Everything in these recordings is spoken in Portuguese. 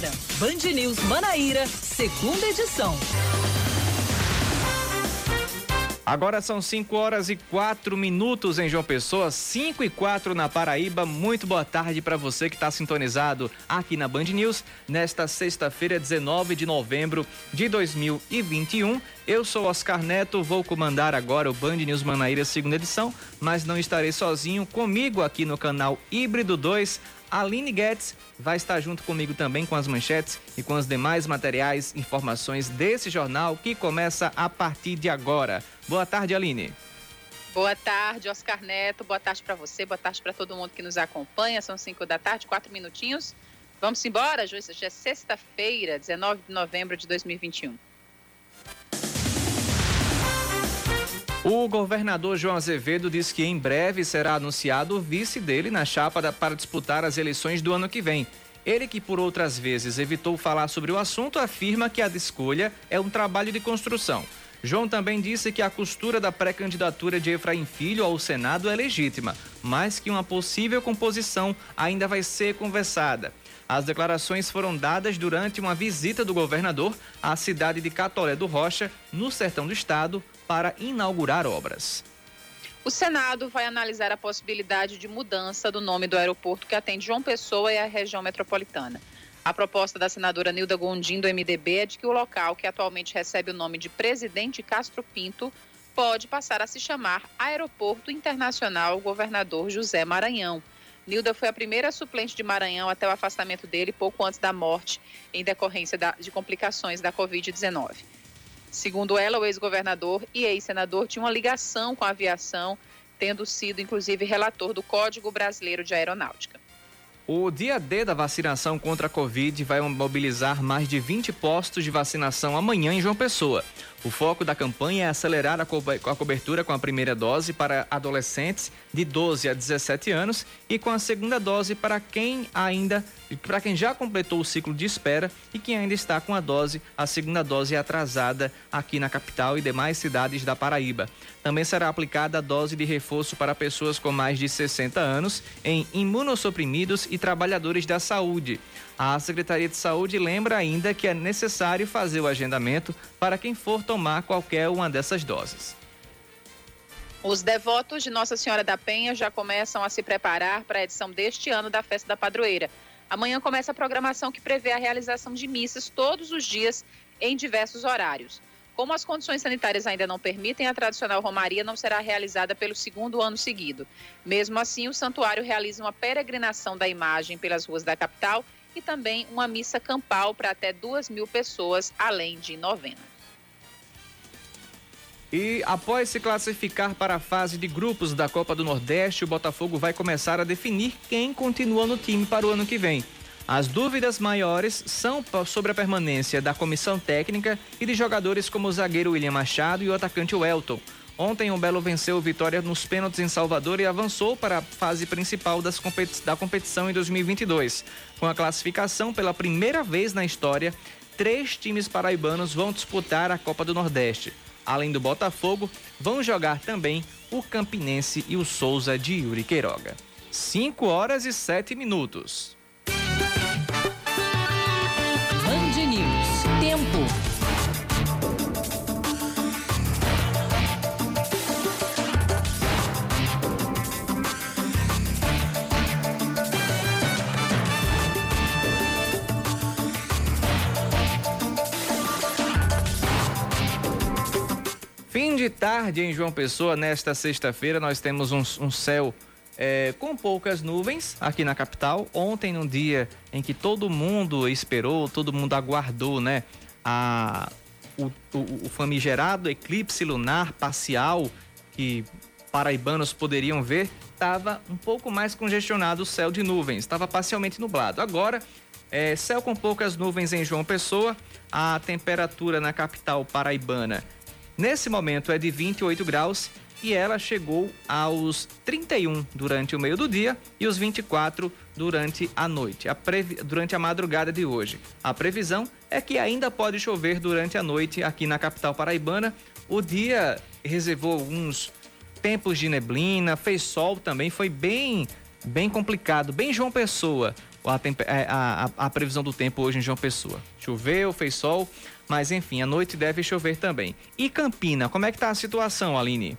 agora, Band News Manaíra, segunda edição. Agora são 5 horas e 4 minutos em João Pessoa, 5 e 4 na Paraíba. Muito boa tarde para você que está sintonizado aqui na Band News nesta sexta-feira, 19 de novembro de 2021. Eu sou Oscar Neto, vou comandar agora o Band News Manaíra, segunda edição, mas não estarei sozinho. Comigo aqui no canal Híbrido 2, Aline Guedes vai estar junto comigo também com as manchetes e com os demais materiais, informações desse jornal que começa a partir de agora. Boa tarde, Aline. Boa tarde, Oscar Neto. Boa tarde para você, boa tarde para todo mundo que nos acompanha. São 5 da tarde, quatro minutinhos. Vamos embora, Joyce. Hoje é sexta-feira, 19 de novembro de 2021. O governador João Azevedo diz que em breve será anunciado o vice dele na chapa para disputar as eleições do ano que vem. Ele, que por outras vezes evitou falar sobre o assunto, afirma que a escolha é um trabalho de construção. João também disse que a costura da pré-candidatura de Efraim Filho ao Senado é legítima, mas que uma possível composição ainda vai ser conversada. As declarações foram dadas durante uma visita do governador à cidade de Catolé do Rocha, no sertão do estado, para inaugurar obras. O Senado vai analisar a possibilidade de mudança do nome do aeroporto que atende João Pessoa e a região metropolitana. A proposta da senadora Nilda Gondim, do MDB, é de que o local, que atualmente recebe o nome de Presidente Castro Pinto, pode passar a se chamar Aeroporto Internacional Governador José Maranhão. Nilda foi a primeira suplente de Maranhão até o afastamento dele pouco antes da morte, em decorrência de complicações da Covid-19. Segundo ela, o ex-governador e ex-senador tinha uma ligação com a aviação, tendo sido inclusive relator do Código Brasileiro de Aeronáutica. O dia D da vacinação contra a Covid vai mobilizar mais de 20 postos de vacinação amanhã em João Pessoa. O foco da campanha é acelerar a cobertura com a primeira dose para adolescentes de 12 a 17 anos e com a segunda dose para quem ainda para quem já completou o ciclo de espera e quem ainda está com a dose, a segunda dose atrasada aqui na capital e demais cidades da Paraíba. Também será aplicada a dose de reforço para pessoas com mais de 60 anos em imunossuprimidos e trabalhadores da saúde. A Secretaria de Saúde lembra ainda que é necessário fazer o agendamento para quem for tomar qualquer uma dessas doses. Os devotos de Nossa Senhora da Penha já começam a se preparar para a edição deste ano da Festa da Padroeira. Amanhã começa a programação que prevê a realização de missas todos os dias em diversos horários. Como as condições sanitárias ainda não permitem, a tradicional romaria não será realizada pelo segundo ano seguido. Mesmo assim, o santuário realiza uma peregrinação da imagem pelas ruas da capital e também uma missa campal para até duas mil pessoas, além de novena. E após se classificar para a fase de grupos da Copa do Nordeste, o Botafogo vai começar a definir quem continua no time para o ano que vem. As dúvidas maiores são sobre a permanência da comissão técnica e de jogadores como o zagueiro William Machado e o atacante Welton. Ontem, o Belo venceu o Vitória nos pênaltis em Salvador e avançou para a fase principal competi da competição em 2022. Com a classificação pela primeira vez na história, três times paraibanos vão disputar a Copa do Nordeste. Além do Botafogo, vão jogar também o Campinense e o Souza de Yuri Queiroga. 5 horas e 7 minutos. De tarde em João Pessoa, nesta sexta-feira, nós temos um, um céu é, com poucas nuvens aqui na capital. Ontem, num dia em que todo mundo esperou, todo mundo aguardou, né? A, o, o, o famigerado eclipse lunar parcial que paraibanos poderiam ver, estava um pouco mais congestionado o céu de nuvens, estava parcialmente nublado. Agora, é, céu com poucas nuvens em João Pessoa, a temperatura na capital paraibana Nesse momento é de 28 graus e ela chegou aos 31 durante o meio do dia e os 24 durante a noite, a previ... durante a madrugada de hoje. A previsão é que ainda pode chover durante a noite aqui na capital paraibana. O dia reservou alguns tempos de neblina, fez sol também, foi bem bem complicado, bem João Pessoa. a, é, a, a, previsão do tempo hoje em João Pessoa. Choveu, fez sol, mas enfim, à noite deve chover também. E Campina, como é que está a situação, Aline?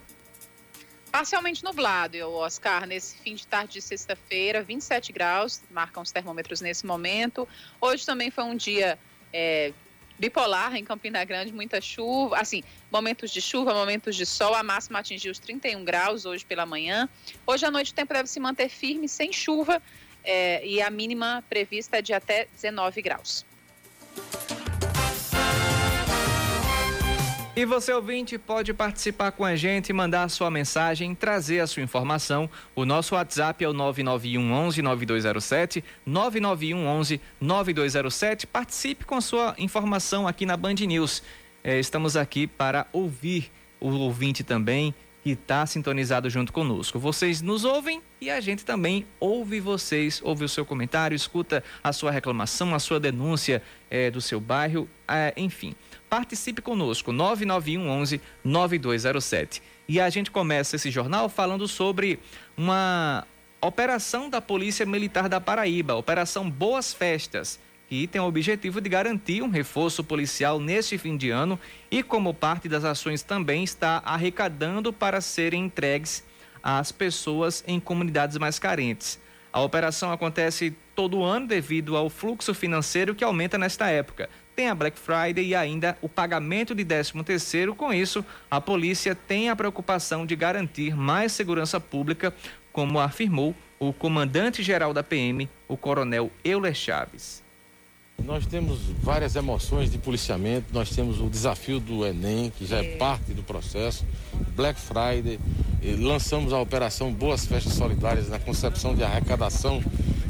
Parcialmente nublado, Oscar, nesse fim de tarde de sexta-feira, 27 graus, marcam os termômetros nesse momento. Hoje também foi um dia é, bipolar em Campina Grande, muita chuva, assim, momentos de chuva, momentos de sol, a máxima atingiu os 31 graus hoje pela manhã. Hoje à noite o tempo deve se manter firme, sem chuva, é, e a mínima prevista é de até 19 graus. E você ouvinte pode participar com a gente, mandar a sua mensagem, trazer a sua informação. O nosso WhatsApp é o 991 11 9207, 991 11 9207. Participe com a sua informação aqui na Band News. É, estamos aqui para ouvir o ouvinte também que está sintonizado junto conosco. Vocês nos ouvem e a gente também ouve vocês, ouve o seu comentário, escuta a sua reclamação, a sua denúncia é, do seu bairro, é, enfim. Participe conosco, 991 11 9207. E a gente começa esse jornal falando sobre uma operação da Polícia Militar da Paraíba, Operação Boas Festas que tem o objetivo de garantir um reforço policial neste fim de ano e, como parte das ações, também está arrecadando para serem entregues às pessoas em comunidades mais carentes. A operação acontece todo ano devido ao fluxo financeiro que aumenta nesta época. Tem a Black Friday e ainda o pagamento de 13º. Com isso, a polícia tem a preocupação de garantir mais segurança pública, como afirmou o comandante-geral da PM, o coronel Euler Chaves. Nós temos várias emoções de policiamento, nós temos o desafio do Enem, que já é, é parte do processo, Black Friday, lançamos a operação Boas Festas Solidárias na concepção de arrecadação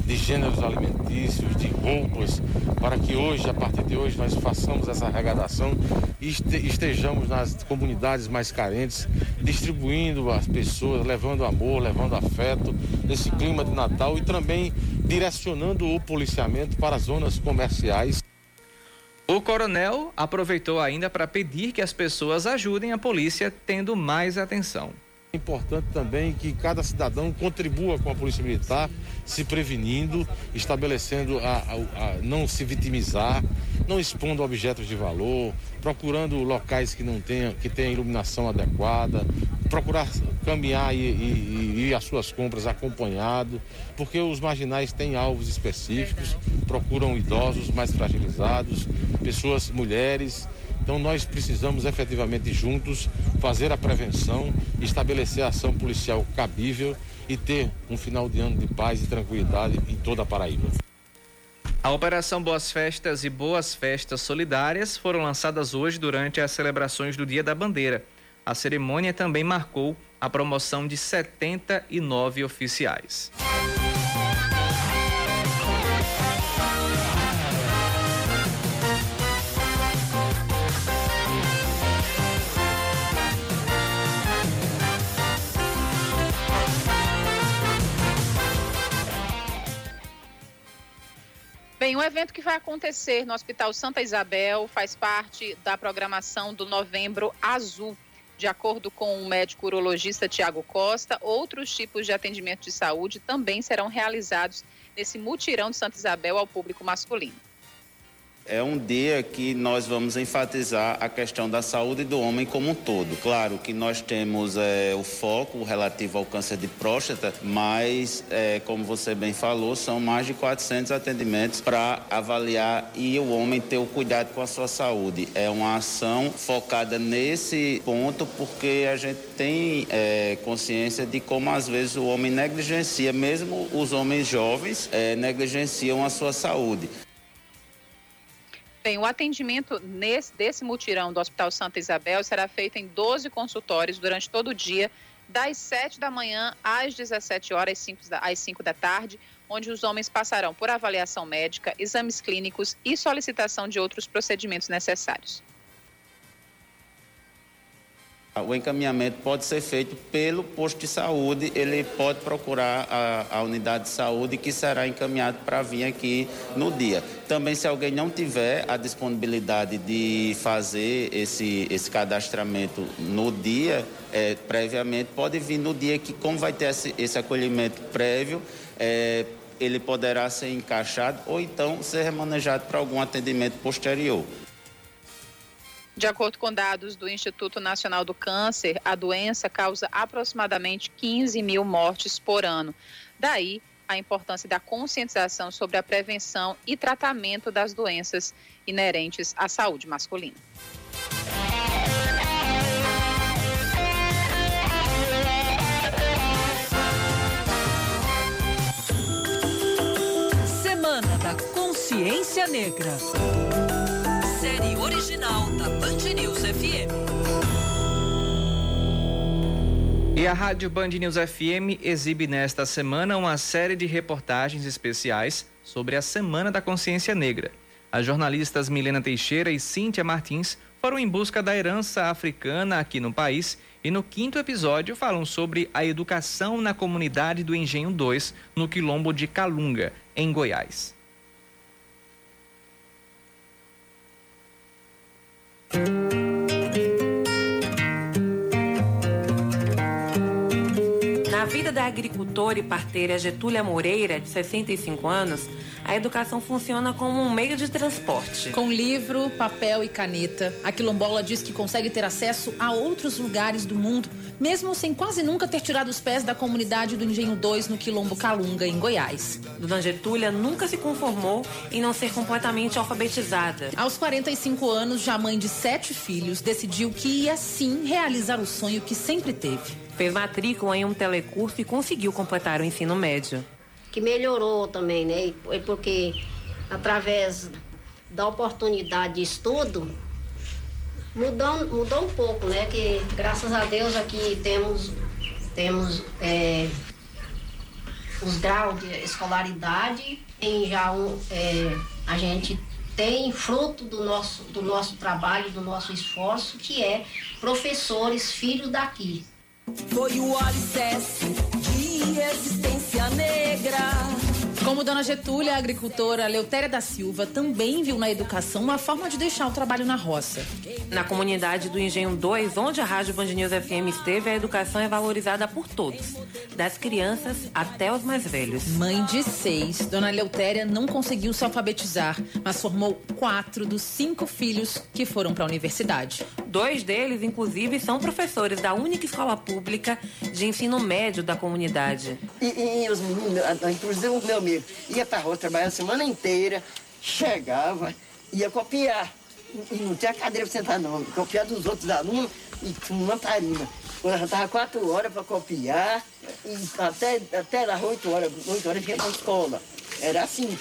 de gêneros alimentícios, de roupas, para que hoje, a partir de hoje, nós façamos essa arrecadação e estejamos nas comunidades mais carentes, distribuindo as pessoas, levando amor, levando afeto, nesse clima de Natal e também direcionando o policiamento para as zonas comerciais. O coronel aproveitou ainda para pedir que as pessoas ajudem a polícia tendo mais atenção. É importante também que cada cidadão contribua com a Polícia Militar, se prevenindo, estabelecendo a, a, a não se vitimizar, não expondo objetos de valor, procurando locais que não tenham, que tenham iluminação adequada, procurar caminhar e, e, e às suas compras acompanhado, porque os marginais têm alvos específicos, procuram idosos mais fragilizados, pessoas, mulheres então nós precisamos efetivamente juntos fazer a prevenção, estabelecer a ação policial cabível e ter um final de ano de paz e tranquilidade em toda a Paraíba. A Operação Boas Festas e Boas Festas Solidárias foram lançadas hoje durante as celebrações do Dia da Bandeira. A cerimônia também marcou a promoção de 79 oficiais. Bem, o evento que vai acontecer no Hospital Santa Isabel faz parte da programação do Novembro Azul. De acordo com o médico urologista Tiago Costa, outros tipos de atendimento de saúde também serão realizados nesse mutirão de Santa Isabel ao público masculino. É um dia que nós vamos enfatizar a questão da saúde do homem como um todo. Claro que nós temos é, o foco relativo ao câncer de próstata, mas, é, como você bem falou, são mais de 400 atendimentos para avaliar e o homem ter o cuidado com a sua saúde. É uma ação focada nesse ponto porque a gente tem é, consciência de como às vezes o homem negligencia, mesmo os homens jovens é, negligenciam a sua saúde. Bem, o atendimento nesse, desse mutirão do Hospital Santa Isabel será feito em 12 consultórios durante todo o dia, das 7 da manhã às 17 horas, 5 da, às 5 da tarde, onde os homens passarão por avaliação médica, exames clínicos e solicitação de outros procedimentos necessários. O encaminhamento pode ser feito pelo posto de saúde, ele pode procurar a, a unidade de saúde que será encaminhado para vir aqui no dia. Também, se alguém não tiver a disponibilidade de fazer esse, esse cadastramento no dia, é, previamente, pode vir no dia que, como vai ter esse, esse acolhimento prévio, é, ele poderá ser encaixado ou então ser remanejado para algum atendimento posterior. De acordo com dados do Instituto Nacional do Câncer, a doença causa aproximadamente 15 mil mortes por ano. Daí a importância da conscientização sobre a prevenção e tratamento das doenças inerentes à saúde masculina. Semana da Consciência Negra. Original da Band News FM. E a Rádio Band News FM exibe nesta semana uma série de reportagens especiais sobre a Semana da Consciência Negra. As jornalistas Milena Teixeira e Cíntia Martins foram em busca da herança africana aqui no país e no quinto episódio falam sobre a educação na comunidade do Engenho 2, no quilombo de Calunga, em Goiás. Na vida da agricultora e parteira Getúlia Moreira, de 65 anos, a educação funciona como um meio de transporte. Com livro, papel e caneta, a quilombola diz que consegue ter acesso a outros lugares do mundo, mesmo sem quase nunca ter tirado os pés da comunidade do Engenho 2 no Quilombo Calunga, em Goiás. Dona Getúlia nunca se conformou em não ser completamente alfabetizada. Aos 45 anos, já mãe de sete filhos, decidiu que ia sim realizar o sonho que sempre teve. Fez matrícula em um telecurso e conseguiu completar o ensino médio. Que melhorou também, né? E Porque através da oportunidade de estudo, mudou, mudou um pouco, né? Que graças a Deus aqui temos, temos é, os graus de escolaridade, tem já um, é, a gente tem fruto do nosso, do nosso trabalho, do nosso esforço, que é professores filhos daqui. Foi o alicerce de existência negra. Como Dona Getúlia, a agricultora Leutéria da Silva também viu na educação uma forma de deixar o trabalho na roça. Na comunidade do Engenho 2, onde a Rádio Band News FM esteve, a educação é valorizada por todos, das crianças até os mais velhos. Mãe de seis, Dona Leutéria não conseguiu se alfabetizar, mas formou quatro dos cinco filhos que foram para a universidade. Dois deles, inclusive, são professores da única escola pública de ensino médio da comunidade. E, e os meninos, a- inclusive o meu amigo, ia pra rua trabalhar a semana inteira, chegava, ia copiar. E, não tinha cadeira pra sentar, não. Copiar dos outros alunos e com uma tarima. Quando já tava quatro horas pra copiar, e até, até lá oito horas, oito horas ia pra escola. Era assim.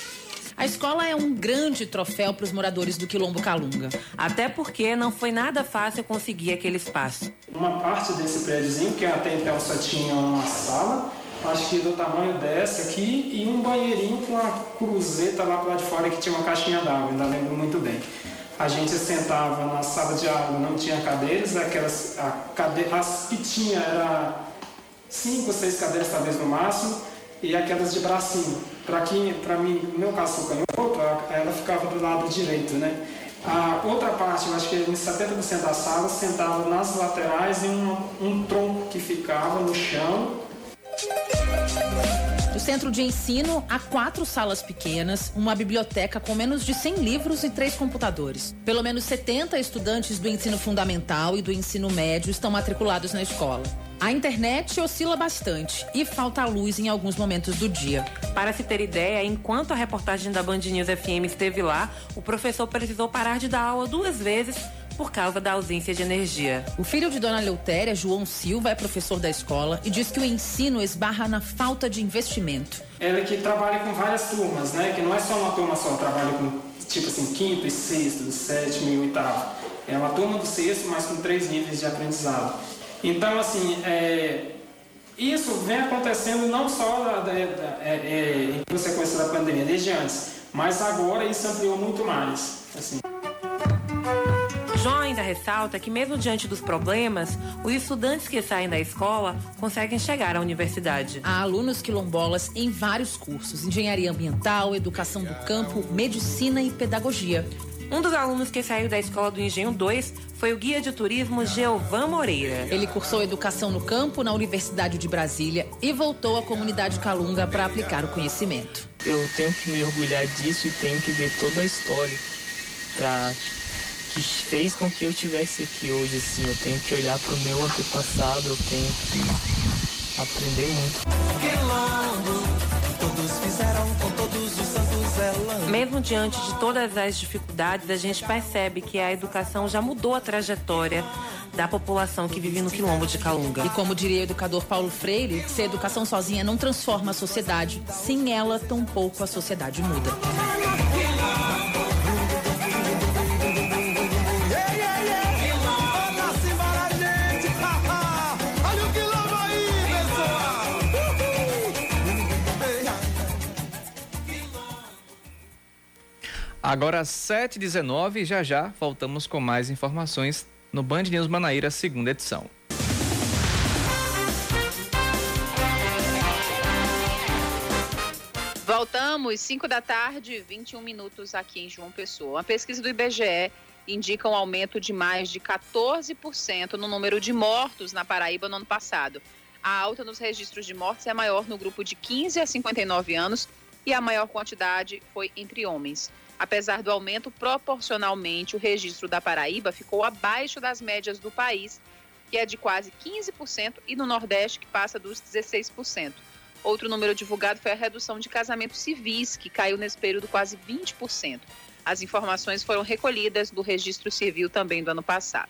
A escola é um grande troféu para os moradores do Quilombo Calunga. Até porque não foi nada fácil conseguir aquele espaço. Uma parte desse prédiozinho, que até então só tinha uma sala, acho que do tamanho dessa aqui, e um banheirinho com uma cruzeta lá lado de fora que tinha uma caixinha d'água, ainda lembro muito bem. A gente sentava na sala de aula, não tinha cadeiras, aquelas as que tinha era cinco, seis cadeiras talvez no máximo, e aquelas de bracinho. Para quem, para mim, no meu caso canhoto, ela ficava do lado direito, né? A outra parte, eu acho que em 70% da sala sentava nas laterais e um, um tronco que ficava no chão No centro de ensino, há quatro salas pequenas, uma biblioteca com menos de 100 livros e três computadores. Pelo menos 70 estudantes do ensino fundamental e do ensino médio estão matriculados na escola. A internet oscila bastante e falta luz em alguns momentos do dia. Para se ter ideia, enquanto a reportagem da Band News FM esteve lá, o professor precisou parar de dar aula duas vezes por causa da ausência de energia. O filho de Dona Leutéria, João Silva, é professor da escola e diz que o ensino esbarra na falta de investimento. ela que trabalha com várias turmas, né? Que não é só uma turma só, trabalha com tipo assim, quinto e sexto, sétimo e oitavo. É uma turma do sexto, mas com três níveis de aprendizado. Então, assim, é, isso vem acontecendo não só da- da- da- é, é, em consequência da pandemia, desde antes, mas agora isso ampliou muito mais. Assim. João ainda ressalta que, mesmo diante dos problemas, os estudantes que saem da escola conseguem chegar à universidade. Há alunos quilombolas em vários cursos: engenharia ambiental, educação do campo, medicina e pedagogia. Um dos alunos que saiu da escola do Engenho 2 foi o guia de turismo Geovan Moreira. Ele cursou educação no campo na Universidade de Brasília e voltou à comunidade Calunga para aplicar o conhecimento. Eu tenho que me orgulhar disso e tenho que ver toda a história pra, que fez com que eu estivesse aqui hoje. Assim, eu tenho que olhar para o meu antepassado, eu tenho que aprender muito. todos fizeram com todos os santos Mesmo diante de todas as dificuldades, a gente percebe que a educação já mudou a trajetória da população que vive no quilombo de Calunga. E como diria o educador Paulo Freire, se a educação sozinha não transforma a sociedade, sem ela, tampouco a sociedade muda. Agora 7h19, já já voltamos com mais informações no Band News Manaíra, segunda edição. Voltamos, 5 da tarde, 21 minutos aqui em João Pessoa. Uma pesquisa do IBGE indica um aumento de mais de 14% no número de mortos na Paraíba no ano passado. A alta nos registros de mortes é maior no grupo de 15 a 59 anos e a maior quantidade foi entre homens. Apesar do aumento, proporcionalmente, o registro da Paraíba ficou abaixo das médias do país, que é de quase 15%, e no Nordeste, que passa dos 16%. Outro número divulgado foi a redução de casamentos civis, que caiu nesse período quase 20%. As informações foram recolhidas do registro civil também do ano passado.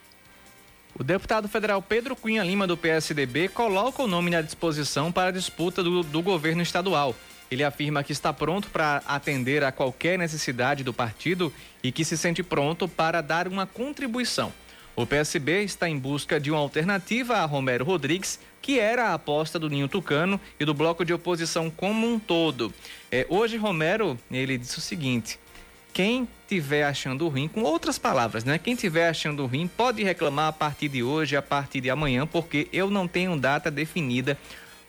O deputado federal Pedro Cunha Lima, do PSDB, coloca o nome à disposição para a disputa do, do governo estadual. Ele afirma que está pronto para atender a qualquer necessidade do partido e que se sente pronto para dar uma contribuição. O PSB está em busca de uma alternativa a Romero Rodrigues, que era a aposta do Ninho Tucano e do bloco de oposição como um todo. É, hoje, Romero, ele disse o seguinte: quem tiver achando ruim, com outras palavras, né? Quem tiver achando ruim pode reclamar a partir de hoje, a partir de amanhã, porque eu não tenho data definida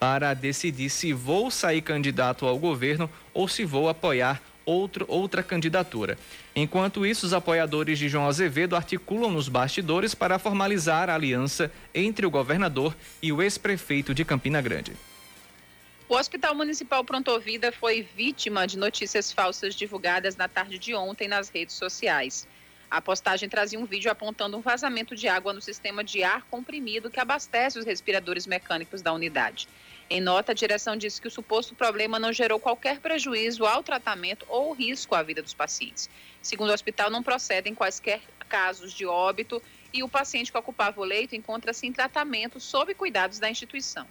para decidir se vou sair candidato ao governo ou se vou apoiar outro, outra candidatura. Enquanto isso, os apoiadores de João Azevedo articulam nos bastidores para formalizar a aliança entre o governador e o ex-prefeito de Campina Grande. O Hospital Municipal Prontovida foi vítima de notícias falsas divulgadas na tarde de ontem nas redes sociais. A postagem trazia um vídeo apontando um vazamento de água no sistema de ar comprimido que abastece os respiradores mecânicos da unidade. Em nota, a direção disse que o suposto problema não gerou qualquer prejuízo ao tratamento ou risco à vida dos pacientes. Segundo o hospital, não procedem quaisquer casos de óbito e o paciente que ocupava o leito encontra-se em tratamento sob cuidados da instituição.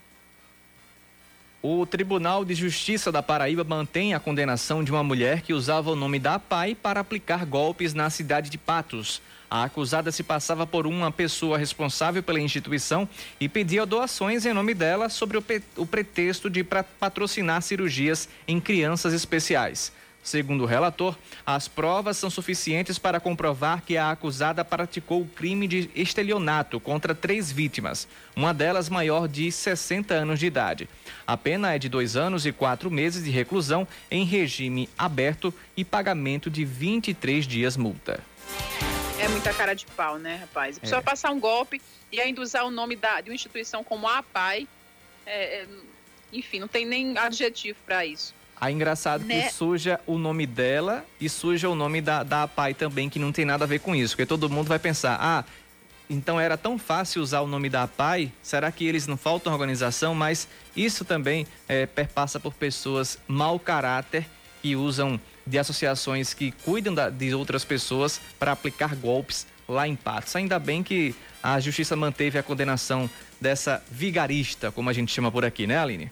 O Tribunal de Justiça da Paraíba mantém a condenação de uma mulher que usava o nome da PAI para aplicar golpes na cidade de Patos. A acusada se passava por uma pessoa responsável pela instituição e pedia doações em nome dela sobre o, pretexto de patrocinar cirurgias em crianças especiais. Segundo o relator, as provas são suficientes para comprovar que a acusada praticou o crime de estelionato contra três vítimas, uma delas maior de 60 anos de idade. A pena é de dois anos e quatro meses de reclusão em regime aberto e pagamento de 23 dias multa. É muita cara de pau, né, rapaz? A pessoa é. passar um golpe e ainda usar o nome da, de uma instituição como a APAI, é, é, enfim, não tem nem adjetivo para isso. Aí engraçado né? que suja o nome dela e suja o nome da, da pai também, que não tem nada a ver com isso. Porque todo mundo vai pensar, ah, então era tão fácil usar o nome da pai, será que eles não faltam organização? Mas isso também é, perpassa por pessoas mau caráter que usam de associações que cuidam da, de outras pessoas para aplicar golpes lá em Patos. Ainda bem que a justiça manteve a condenação dessa vigarista, como a gente chama por aqui, né, Aline?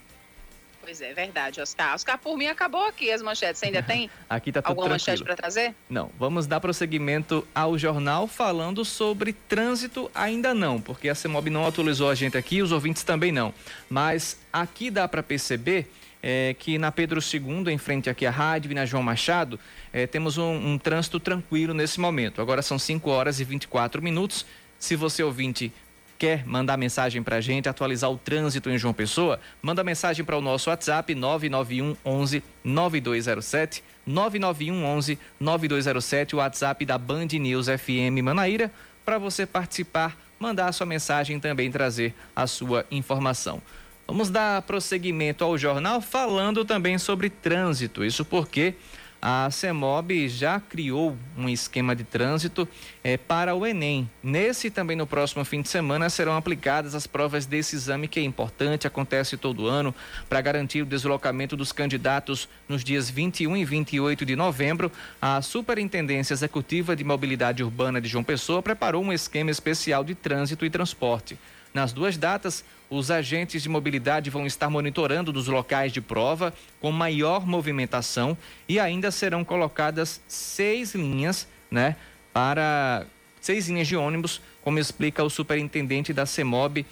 Pois é, verdade, Oscar. Oscar, por mim acabou aqui as manchetes. Você ainda tem aqui tá alguma tranquilo. manchete para trazer? Não, vamos dar prosseguimento ao jornal falando sobre trânsito ainda não, porque a CEMOB não atualizou a gente aqui, os ouvintes também não. Mas aqui dá para perceber é, que na Pedro II, em frente aqui à rádio na João Machado, é, temos um, um trânsito tranquilo nesse momento. Agora são 5 horas e 24 minutos. Se você ouvinte Quer mandar mensagem para a gente, atualizar o trânsito em João Pessoa? Manda mensagem para o nosso WhatsApp 991 11 9207. 991 11 9207, o WhatsApp da Band News FM Manaíra, para você participar, mandar a sua mensagem e também trazer a sua informação. Vamos dar prosseguimento ao jornal falando também sobre trânsito. Isso porque a CEMOB já criou um esquema de trânsito é, para o Enem. Nesse também no próximo fim de semana serão aplicadas as provas desse exame que é importante, acontece todo ano, para garantir o deslocamento dos candidatos nos dias 21 e 28 de novembro. A Superintendência Executiva de Mobilidade Urbana de João Pessoa preparou um esquema especial de trânsito e transporte. Nas duas datas, os agentes de mobilidade vão estar monitorando dos locais de prova com maior movimentação e ainda serão colocadas seis linhas, né, para seis linhas de ônibus, como explica o superintendente da CEMOB,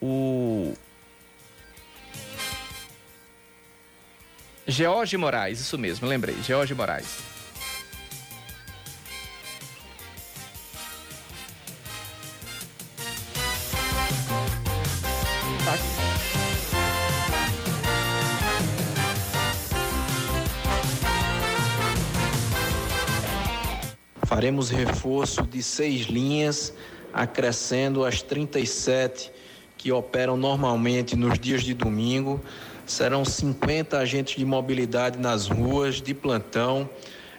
o George Moraes, isso mesmo, lembrei, George Moraes. Faremos reforço de seis linhas, acrescendo as 37 que operam normalmente nos dias de domingo. Serão 50 agentes de mobilidade nas ruas, de plantão,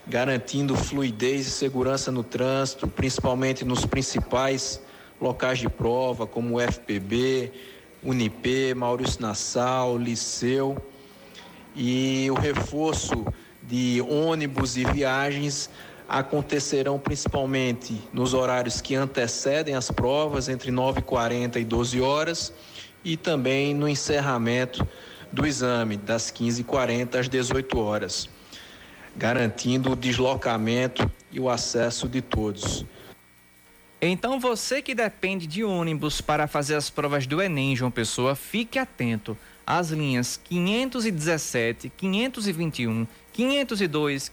garantindo fluidez e segurança no trânsito, principalmente nos principais locais de prova, como o FPB, Unip, Maurício Nassau, Liceu. E o reforço de ônibus e viagens acontecerão principalmente nos horários que antecedem as provas, entre 9h40 e 12 horas, e também no encerramento do exame, das 15h40 às 18 horas, garantindo o deslocamento e o acesso de todos. Então você que depende de ônibus para fazer as provas do Enem, João Pessoa, fique atento às linhas 517, 521, 502,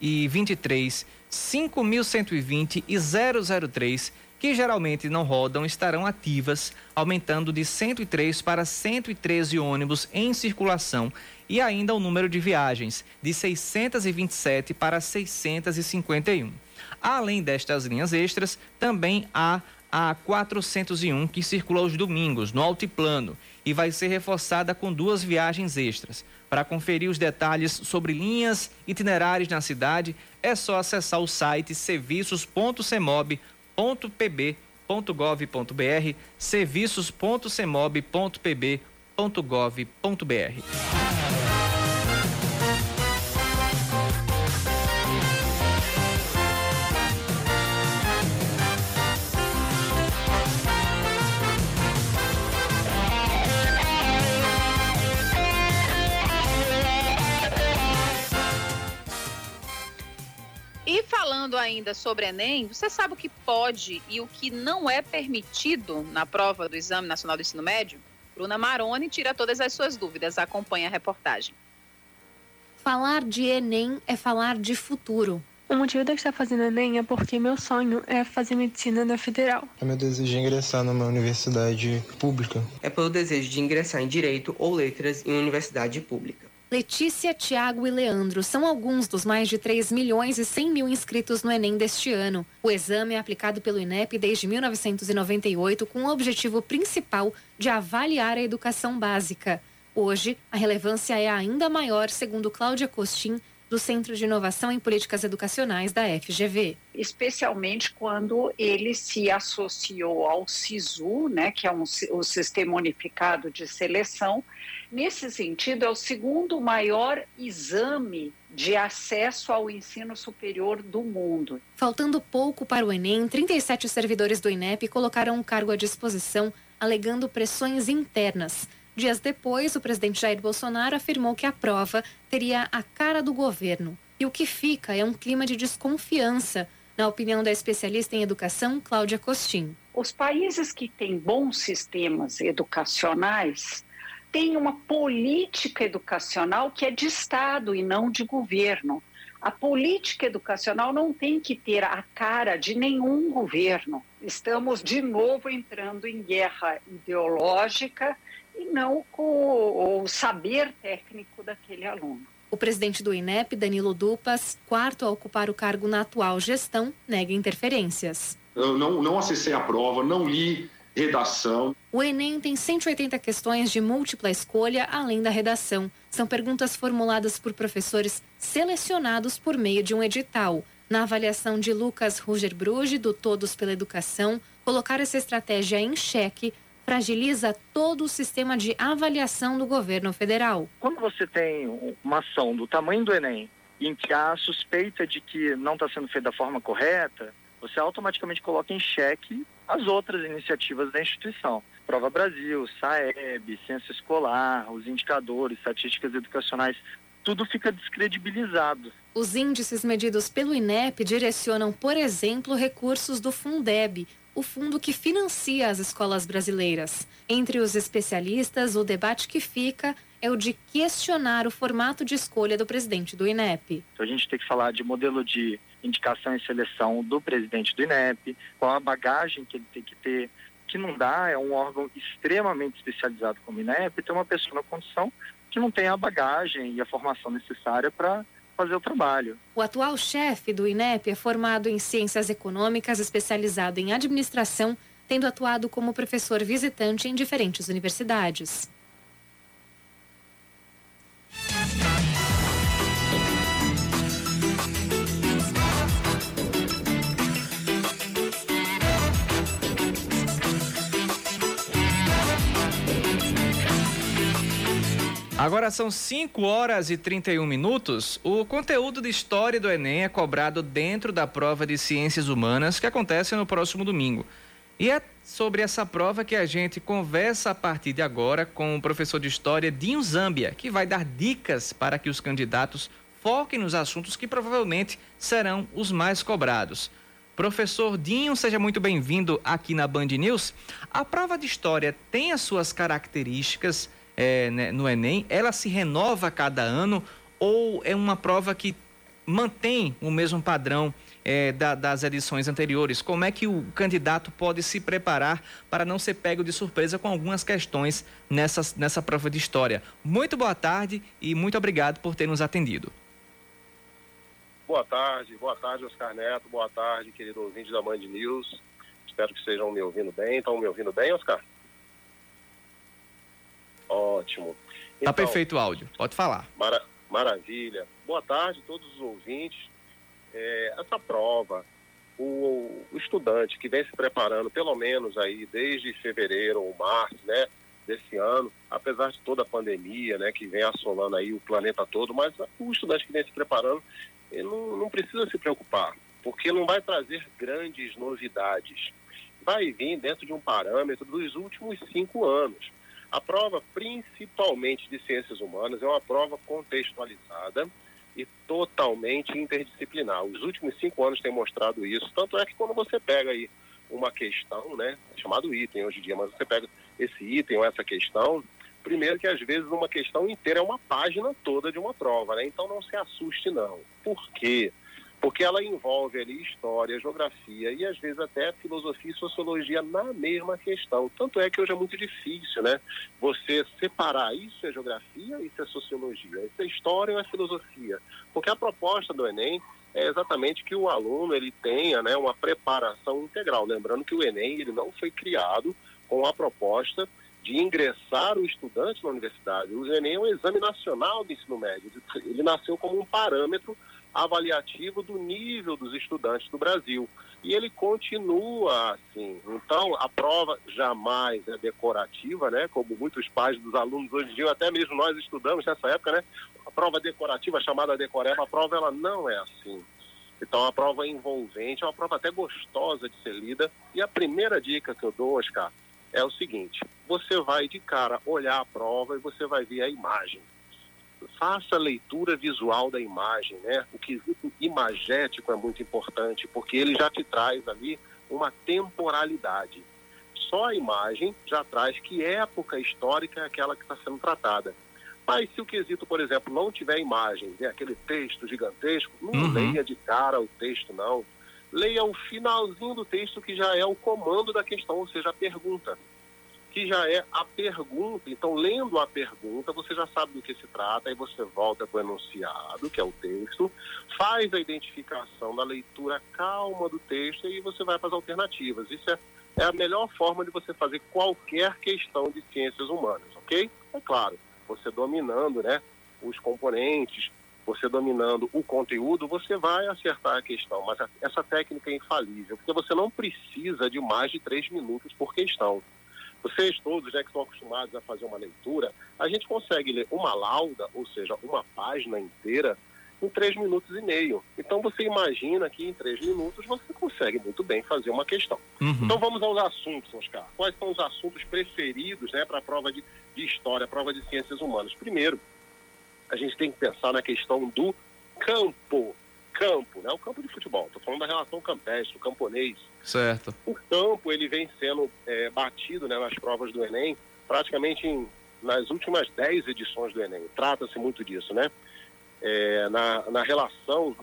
523, 5120 e 003, que geralmente não rodam, estarão ativas, aumentando de 103 para 113 ônibus em circulação e ainda o número de viagens, de 627 para 651. Além destas linhas extras, também há a 401 que circula aos domingos no altiplano e vai ser reforçada com duas viagens extras. Para conferir os detalhes sobre linhas itinerários na cidade, é só acessar o site serviços.cemob.pb.gov.br, serviços.cemob.pb.gov.br. falando ainda sobre Enem, você sabe o que pode e o que não é permitido na prova do Exame Nacional do Ensino Médio? Bruna Maroni tira todas as suas dúvidas. Acompanhe a reportagem. Falar de Enem é falar de futuro. O motivo de eu estar fazendo Enem é porque meu sonho é fazer medicina na federal. É meu desejo de ingressar numa universidade pública. É pelo desejo de ingressar em direito ou letras em uma universidade pública. Letícia, Tiago e Leandro são alguns dos mais de 3 milhões e 100 mil inscritos no Enem deste ano. O exame é aplicado pelo INEP desde 1998 com o objetivo principal de avaliar a educação básica. Hoje, a relevância é ainda maior, segundo Cláudia Costin, do Centro de Inovação em Políticas Educacionais da FGV. Especialmente quando ele se associou ao SISU, né, que é um, o Sistema Unificado de Seleção. Nesse sentido, é o segundo maior exame de acesso ao ensino superior do mundo. Faltando pouco para o Enem, 37 servidores do INEP colocaram o cargo à disposição, alegando pressões internas. Dias depois, o presidente Jair Bolsonaro afirmou que a prova teria a cara do governo. E o que fica é um clima de desconfiança, na opinião da especialista em educação, Cláudia Costin. Os países que têm bons sistemas educacionais tem uma política educacional que é de Estado e não de governo. A política educacional não tem que ter a cara de nenhum governo. Estamos de novo entrando em guerra ideológica e não com o saber técnico daquele aluno. O presidente do INEP, Danilo Dupas, quarto a ocupar o cargo na atual gestão, nega interferências. Eu não, não acessei a prova, não li redação. O Enem tem 180 questões de múltipla escolha, além da redação. São perguntas formuladas por professores selecionados por meio de um edital. Na avaliação de Lucas Ruger Bruge, do Todos pela Educação, colocar essa estratégia em xeque fragiliza todo o sistema de avaliação do governo federal. Quando você tem uma ação do tamanho do Enem, em que há suspeita de que não está sendo feita da forma correta, você automaticamente coloca em xeque as outras iniciativas da instituição. Prova Brasil, SAEB, Ciência Escolar, os indicadores, estatísticas educacionais, tudo fica descredibilizado. Os índices medidos pelo INEP direcionam, por exemplo, recursos do Fundeb, o fundo que financia as escolas brasileiras. Entre os especialistas, o debate que fica é o de questionar o formato de escolha do presidente do INEP. Então, a gente tem que falar de modelo de indicação e seleção do presidente do INEP, qual a bagagem que ele tem que ter, que não dá, é um órgão extremamente especializado como o INEP, ter uma pessoa na condição que não tem a bagagem e a formação necessária para fazer o trabalho. O atual chefe do INEP é formado em ciências econômicas, especializado em administração, tendo atuado como professor visitante em diferentes universidades. Agora são 5 horas e 31 minutos. O conteúdo de história do Enem é cobrado dentro da prova de ciências humanas que acontece no próximo domingo. E é sobre essa prova que a gente conversa a partir de agora com o professor de história Dinho Zambia, que vai dar dicas para que os candidatos foquem nos assuntos que provavelmente serão os mais cobrados. Professor Dinho, seja muito bem-vindo aqui na Band News. A prova de história tem as suas características é, né, no Enem, ela se renova cada ano ou é uma prova que mantém o mesmo padrão é, da, das edições anteriores? Como é que o candidato pode se preparar para não ser pego de surpresa com algumas questões nessa, nessa prova de história? Muito boa tarde e muito obrigado por ter nos atendido. Boa tarde, boa tarde, Oscar Neto, boa tarde, querido ouvinte da Band News. Espero que estejam me ouvindo bem. Estão me ouvindo bem, Oscar? Ótimo. Tá então, tá perfeito o áudio, pode falar. Mara maravilha. Boa tarde a todos os ouvintes. É, essa prova, o, o, estudante que vem se preparando, pelo menos aí desde fevereiro ou março, né, desse ano, apesar de toda a pandemia, né, que vem assolando aí o planeta todo, mas o estudante que vem se preparando, ele não, não precisa se preocupar, porque não vai trazer grandes novidades. Vai vir dentro de um parâmetro dos últimos cinco anos. A prova, principalmente de ciências humanas, é uma prova contextualizada e totalmente interdisciplinar. Os últimos cinco anos têm mostrado isso. Tanto é que quando você pega aí uma questão, né, é chamado item hoje em dia, mas você pega esse item ou essa questão, primeiro que às vezes uma questão inteira é uma página toda de uma prova, né? Então não se assuste não. Por quê? porque ela envolve ali história, geografia e às vezes até filosofia e sociologia na mesma questão. Tanto é que hoje é muito difícil, né? Você separar isso é geografia, isso é sociologia, isso é história ou é filosofia. Porque a proposta do Enem é exatamente que o aluno ele tenha né, uma preparação integral. Lembrando que o Enem ele não foi criado com a proposta de ingressar o estudante na universidade. O Enem é um exame nacional do ensino médio. Ele nasceu como um parâmetro avaliativo do nível dos estudantes do Brasil. E ele continua assim. Então, a prova jamais é decorativa, né? Como muitos pais dos alunos hoje em dia, até mesmo nós estudamos nessa época, né? A prova decorativa, chamada decoreba, a prova ela não é assim. Então, a prova é envolvente, é uma prova até gostosa de ser lida. E a primeira dica que eu dou, Oscar, é o seguinte: você vai de cara olhar a prova e você vai ver a imagem faça a leitura visual da imagem, né? O quesito imagético é muito importante, porque ele já te traz ali uma temporalidade. só a imagem já traz que época histórica é aquela que está sendo tratada. Mas se o quesito, por exemplo, não tiver imagem, né, aquele texto gigantesco, não Uhum. leia de cara o texto, não. Leia o finalzinho do texto que já é o comando da questão, ou seja, a pergunta. Que já é a pergunta. Então, lendo a pergunta, você já sabe do que se trata, aí você volta para o enunciado, que é o texto, faz a identificação da leitura calma do texto e você vai para as alternativas. Isso é, é a melhor forma de você fazer qualquer questão de ciências humanas, ok? É claro, você dominando né, os componentes, você dominando o conteúdo, você vai acertar a questão. Mas essa técnica é infalível, porque você não precisa de mais de três minutos por questão. Vocês todos, né, que estão acostumados a fazer uma leitura, a gente consegue ler uma lauda, ou seja, uma página inteira, em três minutos e meio. Então você imagina que em três minutos você consegue muito bem fazer uma questão. Então vamos aos assuntos, Oscar. Quais são os assuntos preferidos né, para a prova de, de história, prova de ciências humanas? Primeiro, a gente tem que pensar na questão do campo. Campo, né? O campo de futebol. Estou falando da relação campestre, o camponês. Certo. O campo ele vem sendo é, batido né, nas provas do Enem praticamente em- nas últimas 10 edições do Enem. Trata-se muito disso, né? É, na, na relação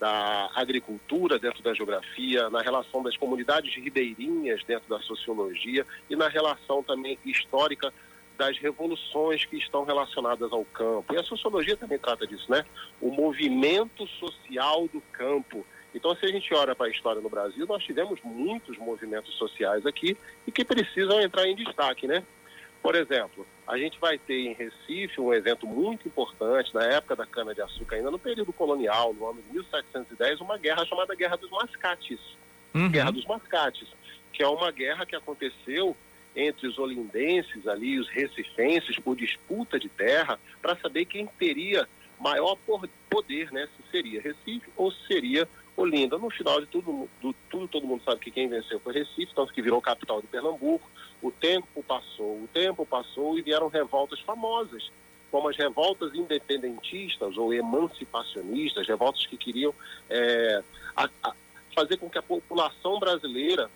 da agricultura dentro da geografia, na relação das comunidades ribeirinhas dentro da sociologia e na relação também histórica das revoluções que estão relacionadas ao campo. E a sociologia também trata disso, né? O movimento social do campo. Então, se a gente olha para a história no Brasil, nós tivemos muitos movimentos sociais aqui e que precisam entrar em destaque, né? Por exemplo, a gente vai ter em Recife um evento muito importante na época da cana-de-açúcar, ainda no período colonial, no ano de 1710, uma guerra chamada Guerra dos Mascates. Guerra dos Mascates, que é uma guerra que aconteceu entre os olindenses ali os recifenses por disputa de terra para saber quem teria maior poder, né? Se seria Recife ou se seria Olinda. No final de tudo, do, tudo todo mundo sabe que quem venceu foi Recife, tanto que virou capital de Pernambuco. O tempo passou, o tempo passou e vieram revoltas famosas, como as revoltas independentistas ou emancipacionistas, revoltas que queriam eh, a- a- fazer com que a população brasileira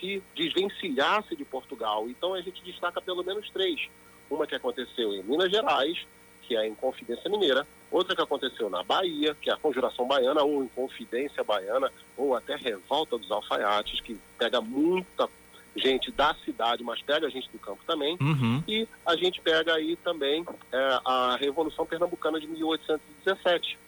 se desvencilhasse de Portugal. Então a gente destaca pelo menos três. Uma que aconteceu em Minas Gerais, que é a Inconfidência Mineira, outra que aconteceu na Bahia, que é a Conjuração Baiana, ou Inconfidência Baiana, ou até Revolta dos Alfaiates, que pega muita gente da cidade, mas pega gente do campo também. Uhum. E a gente pega aí também é, a Revolução Pernambucana de 1817.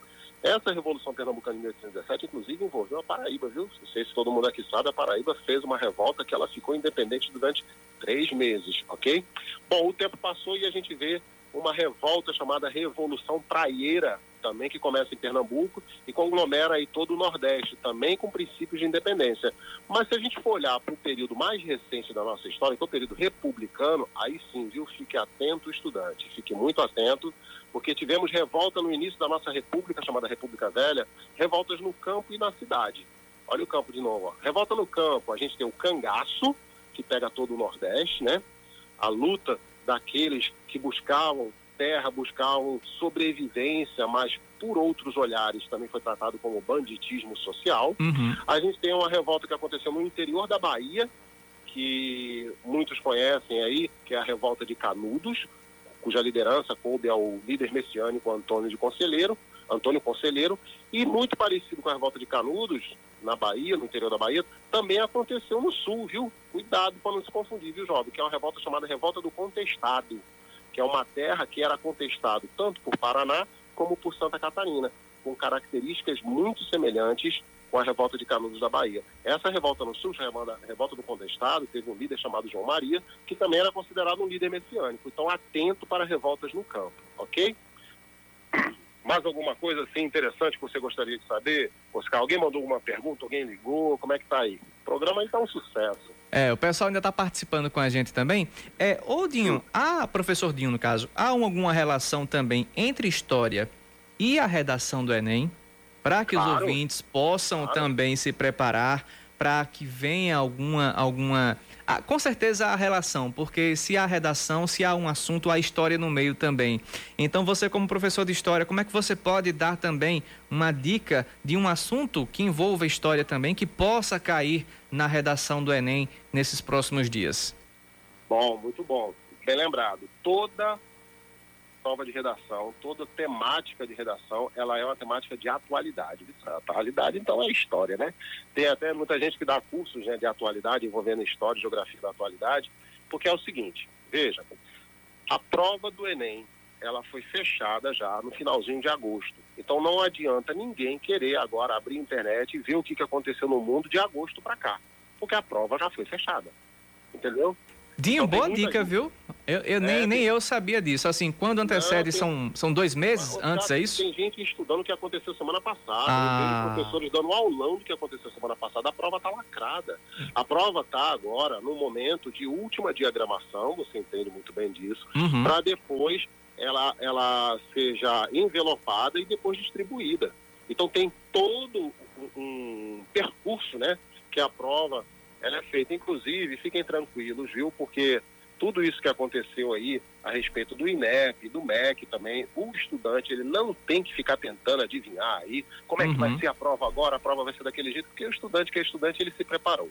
Essa Revolução Pernambucana de 1817, inclusive, envolveu a Paraíba, viu? Não sei se todo mundo aqui sabe, a Paraíba fez uma revolta que ela ficou independente durante três meses, ok? Bom, o tempo passou e a gente vê uma revolta chamada Revolução Praieira, também que começa em Pernambuco e conglomera aí todo o Nordeste, também com princípios de independência. Mas se a gente for olhar para o período mais recente da nossa história, que é o período republicano, aí sim, viu? Fique atento, estudante, fique muito atento, porque tivemos revolta no início da nossa república, chamada República Velha, revoltas no campo e na cidade. Olha o campo de novo. Ó. Revolta no campo, a gente tem o cangaço, que pega todo o Nordeste, né? A luta daqueles que buscavam terra, buscavam sobrevivência, mas por outros olhares também foi tratado como banditismo social. Uhum. A gente tem uma revolta que aconteceu no interior da Bahia, que muitos conhecem aí, que é a revolta de Canudos, cuja liderança coube ao líder messiânico Antônio de Conselheiro, Antônio Conselheiro, e muito parecido com a revolta de Canudos, na Bahia, no interior da Bahia, também aconteceu no sul, viu? Cuidado para não se confundir, viu, jovem? Que é uma revolta chamada Revolta do Contestado, que é uma terra que era contestado tanto por Paraná como por Santa Catarina, com características muito semelhantes com a revolta de Canudos da Bahia. Essa revolta no sul, chamada Revolta do Contestado, teve um líder chamado João Maria, que também era considerado um líder messiânico. Então, atento para revoltas no campo, ok? Mais alguma coisa assim interessante que você gostaria de saber? Oscar, alguém mandou alguma pergunta? Alguém ligou? Como é que tá aí? O programa aí tá um sucesso. É, o pessoal ainda está participando com a gente também. É, ô Dinho, há, professor Dinho, no caso, há um- alguma relação também entre história e a redação do Enem? Para que os Claro. ouvintes possam também se preparar para que venha alguma, alguma Ah, com certeza a relação, porque se há redação, se há um assunto, há história no meio também. Então, você, como professor de história, como é que você pode dar também uma dica de um assunto que envolva história também, que possa cair na redação do Enem nesses próximos dias? Bom, muito bom. Bem lembrado. Toda prova de redação, toda temática de redação, ela é uma temática de atualidade. Atualidade, então, é história, né? Tem até muita gente que dá cursos né, de atualidade, envolvendo história e geografia da atualidade, porque é o seguinte, veja, a prova do Enem, ela foi fechada já no finalzinho de agosto. Então não adianta ninguém querer agora abrir a internet e ver o que, aconteceu no mundo de agosto para cá, porque a prova já foi fechada. Entendeu? Dinho, boa dica, viu? Eu, eu é, nem, tem... nem eu sabia disso. Assim, quando antecede, Não, tem... são, são dois meses Mas, antes, é isso? Tem gente estudando o que aconteceu semana passada. Ah. Tem professores dando aulão do que aconteceu semana passada. A prova está lacrada. A prova está agora no momento de última diagramação, você entende muito bem disso, uhum. para depois ela, ela seja envelopada e depois distribuída. Então tem todo um, um percurso, né? Que a prova ela é feita. Inclusive, fiquem tranquilos, viu? Porque tudo isso que aconteceu aí a respeito do INEP, do MEC também, o estudante ele não tem que ficar tentando adivinhar aí como é que uhum. vai ser a prova agora, a prova vai ser daquele jeito, porque o estudante que é estudante ele se preparou.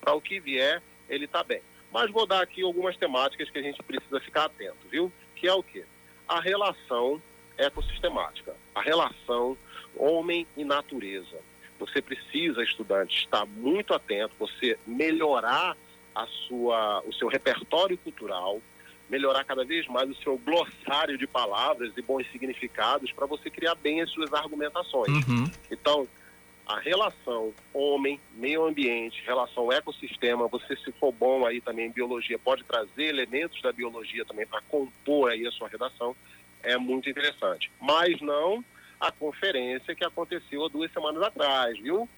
Para o que vier, ele está bem. Mas vou dar aqui algumas temáticas que a gente precisa ficar atento, viu? Que é o quê? A relação ecossistemática, a relação homem e natureza. Você precisa, estudante, estar muito atento, você melhorar a sua, o seu repertório cultural, melhorar cada vez mais o seu glossário de palavras e bons significados para você criar bem as suas argumentações. Uhum. Então, a relação homem, meio ambiente, relação ecossistema, você se for bom aí também em biologia, pode trazer elementos da biologia também para compor aí a sua redação, é muito interessante. Mas não a conferência que aconteceu há duas semanas atrás, viu?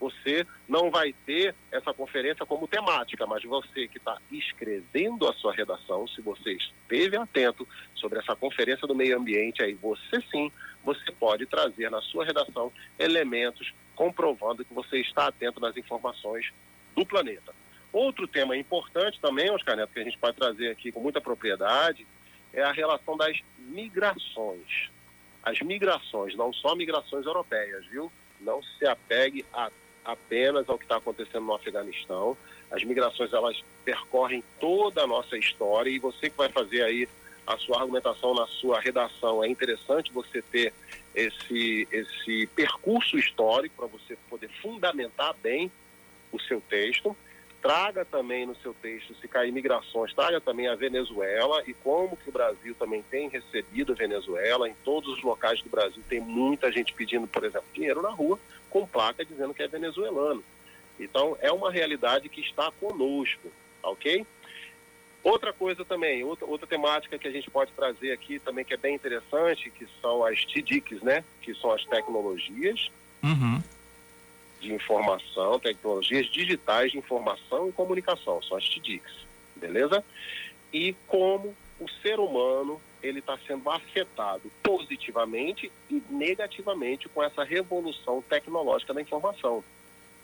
Você não vai ter essa conferência como temática, mas você que está escrevendo a sua redação, se você esteve atento sobre essa conferência do meio ambiente, aí você sim, você pode trazer na sua redação elementos comprovando que você está atento nas informações do planeta. Outro tema importante também, Oscar Neto, que a gente pode trazer aqui com muita propriedade, é a relação das migrações as migrações, não só migrações europeias, viu? Não se apegue a, apenas ao que está acontecendo no Afeganistão. As migrações, elas percorrem toda a nossa história e você que vai fazer aí a sua argumentação na sua redação, é interessante você ter esse, esse percurso histórico para você poder fundamentar bem o seu texto traga também no seu texto, se cair migrações, traga também a Venezuela e como que o Brasil também tem recebido a Venezuela. Em todos os locais do Brasil tem muita gente pedindo, por exemplo, dinheiro na rua com placa dizendo que é venezuelano. Então é uma realidade que está conosco, ok? Outra coisa também, outra, outra temática que a gente pode trazer aqui também que é bem interessante, que são as TDICs, né? Que são as tecnologias. Uhum de informação, tecnologias digitais de informação e comunicação, são as TDICs, beleza? E como o ser humano ele está sendo afetado positivamente e negativamente com essa revolução tecnológica da informação.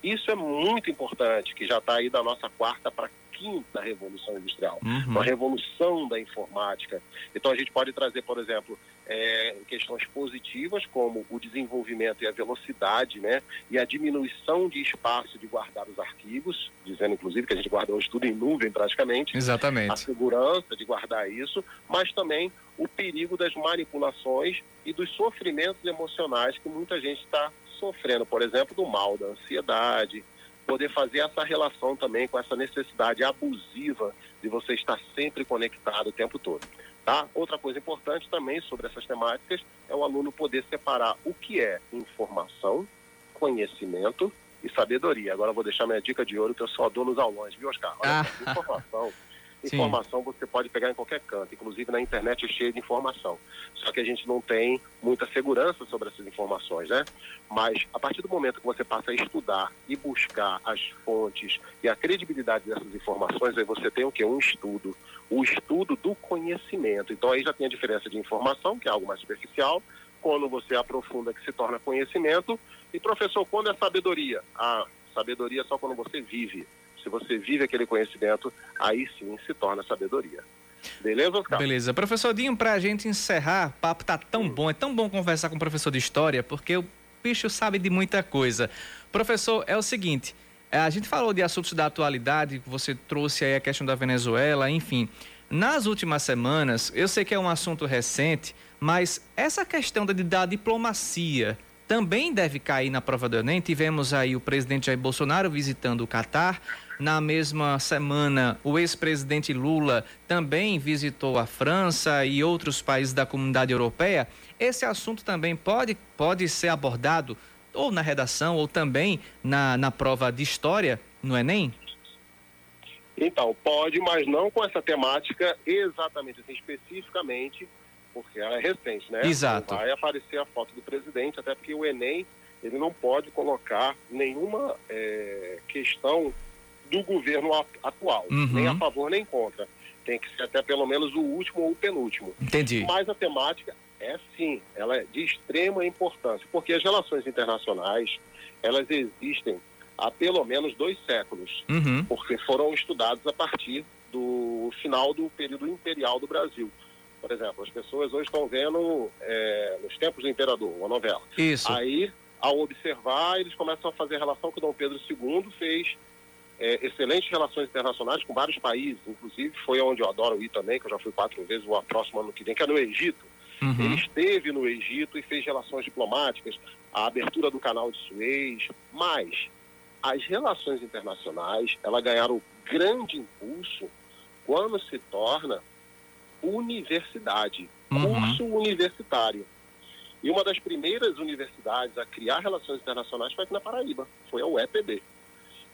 Isso é muito importante, que já está aí da nossa quarta para quinta revolução industrial, uhum. uma revolução da informática. Então a gente pode trazer, por exemplo, é, questões positivas como o desenvolvimento e a velocidade, né, e a diminuição de espaço de guardar os arquivos, dizendo inclusive que a gente guarda hoje tudo em nuvem praticamente. Exatamente. A segurança de guardar isso, mas também o perigo das manipulações e dos sofrimentos emocionais que muita gente está sofrendo, por exemplo, do mal da ansiedade, poder fazer essa relação também com essa necessidade abusiva de você estar sempre conectado o tempo todo. Tá? Outra coisa importante também sobre essas temáticas é o aluno poder separar o que é informação, conhecimento e sabedoria. Agora eu vou deixar minha dica de ouro que eu só dou nos aulões, viu, Oscar? Olha, ah. informação Informação Sim. você pode pegar em qualquer canto, inclusive na internet é cheia de informação. Só que a gente não tem muita segurança sobre essas informações, né? Mas a partir do momento que você passa a estudar e buscar as fontes e a credibilidade dessas informações, aí você tem o quê? Um estudo. O estudo do conhecimento. Então aí já tem a diferença de informação, que é algo mais superficial, quando você aprofunda que se torna conhecimento. E professor, quando é sabedoria? Ah, sabedoria é só quando você vive. Se você vive aquele conhecimento, aí sim se torna sabedoria. Beleza, Oscar? Beleza. Professor Dinho, para a gente encerrar, o papo tá tão bom, é tão bom conversar com o professor de história, porque o bicho sabe de muita coisa. Professor, é o seguinte, é, a gente falou de assuntos da atualidade, você trouxe aí a questão da Venezuela, enfim. Nas últimas semanas, eu sei que é um assunto recente, mas essa questão da, da diplomacia também deve cair na prova do Enem. Tivemos aí o presidente Jair Bolsonaro visitando o Catar. Na mesma semana, o ex-presidente Lula também visitou a França e outros países da comunidade europeia. Esse assunto também pode, pode ser abordado ou na redação ou também na, na prova de história no Enem? Então, pode, mas não com essa temática exatamente assim, especificamente, porque ela é recente, né? Exato. Vai aparecer a foto do presidente, até porque o Enem ele não pode colocar nenhuma é, questão do governo atual, Uhum. nem a favor nem contra. Tem que ser até pelo menos o último ou o penúltimo. Entendi. Mas a temática é sim, ela é de extrema importância, porque as relações internacionais, elas existem há pelo menos dois séculos, Uhum. porque foram estudados a partir do final do período imperial do Brasil. Por exemplo, as pessoas hoje estão vendo é, nos tempos do imperador, uma novela. Isso. Aí, ao observar, eles começam a fazer a relação que Dom Pedro II fez é, excelentes relações internacionais com vários países, inclusive foi onde eu adoro ir também, que eu já fui quatro vezes, o próximo ano que vem, que é no Egito. Uhum. Ele esteve no Egito e fez relações diplomáticas, a abertura do canal de Suez, mas as relações internacionais, ela ganharam grande impulso quando se torna universidade, Uhum. curso universitário. E uma das primeiras universidades a criar relações internacionais foi aqui na Paraíba, foi a UEPB.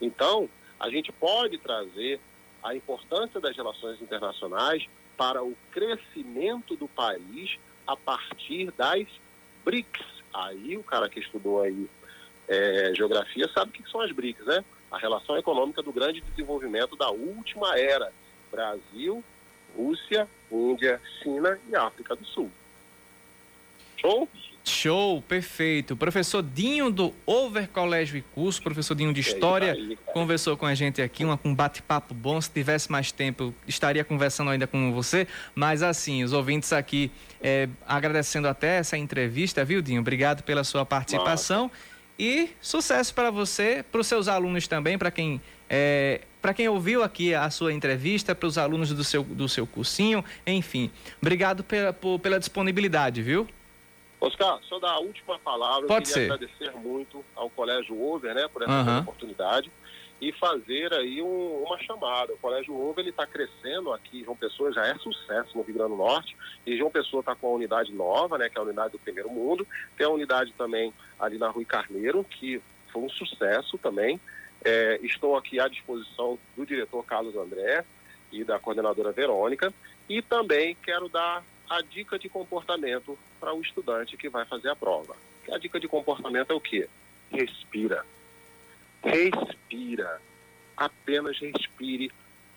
Então, a gente pode trazer a importância das relações internacionais para o crescimento do país a partir das BRICS. Aí o cara que estudou aí é, geografia sabe o que são as BRICS, né? A relação econômica do grande desenvolvimento da última era. Brasil, Rússia, Índia, China e África do Sul. Show? Show, perfeito. Professor Dinho do Over Colégio e Curso, professor Dinho de História, aí, conversou com a gente aqui, uma- um bate-papo bom. Se tivesse mais tempo, estaria conversando ainda com você. Mas assim, os ouvintes aqui eh, agradecendo até essa entrevista, viu, Dinho? Obrigado pela sua participação. E sucesso para você, para os seus alunos também, para quem. para quem ouviu aqui a sua entrevista, para os alunos do seu, do seu cursinho, enfim. Obrigado pela, por- pela disponibilidade, viu? Oscar, só dar a última palavra. Pode eu queria ser. agradecer muito ao Colégio Over, né, por essa Aham. oportunidade e fazer aí um- uma chamada. O Colégio Over ele está crescendo aqui. João Pessoa já é sucesso no Rio Grande do Norte e João Pessoa está com a unidade nova, né, que é a unidade do Primeiro Mundo. Tem a unidade também ali na Rui Carneiro, que foi um sucesso também. É, estou aqui à disposição do diretor Carlos André e da coordenadora Verônica e também quero dar a dica de comportamento para o estudante que vai fazer a prova. A dica de comportamento é o quê? Respira. Respira. Apenas respire.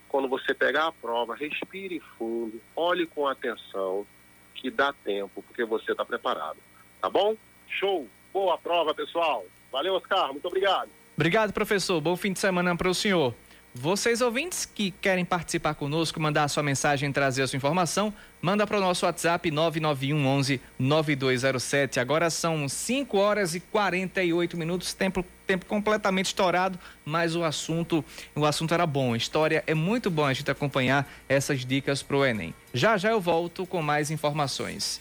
Quando você pegar a prova, respire fundo, olhe com atenção, que dá tempo, porque você está preparado. Tá bom? Show! Boa prova, pessoal! Valeu, Oscar. Muito obrigado. Obrigado, professor. Bom fim de semana para o senhor. Vocês ouvintes que querem participar conosco, mandar a sua mensagem, trazer a sua informação, manda para o nosso WhatsApp 991 11 9207. Agora são 5 horas e 48 minutos, tempo, tempo completamente estourado, mas o assunto, o assunto era bom. História é muito bom a gente acompanhar essas dicas para o Enem. Já já eu volto com mais informações.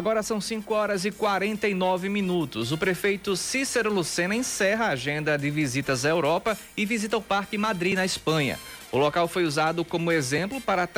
Agora são 5 horas e 49 minutos. O prefeito Cícero Lucena encerra a agenda de visitas à Europa e visita o Parque Madrid, na Espanha. O local foi usado como exemplo para,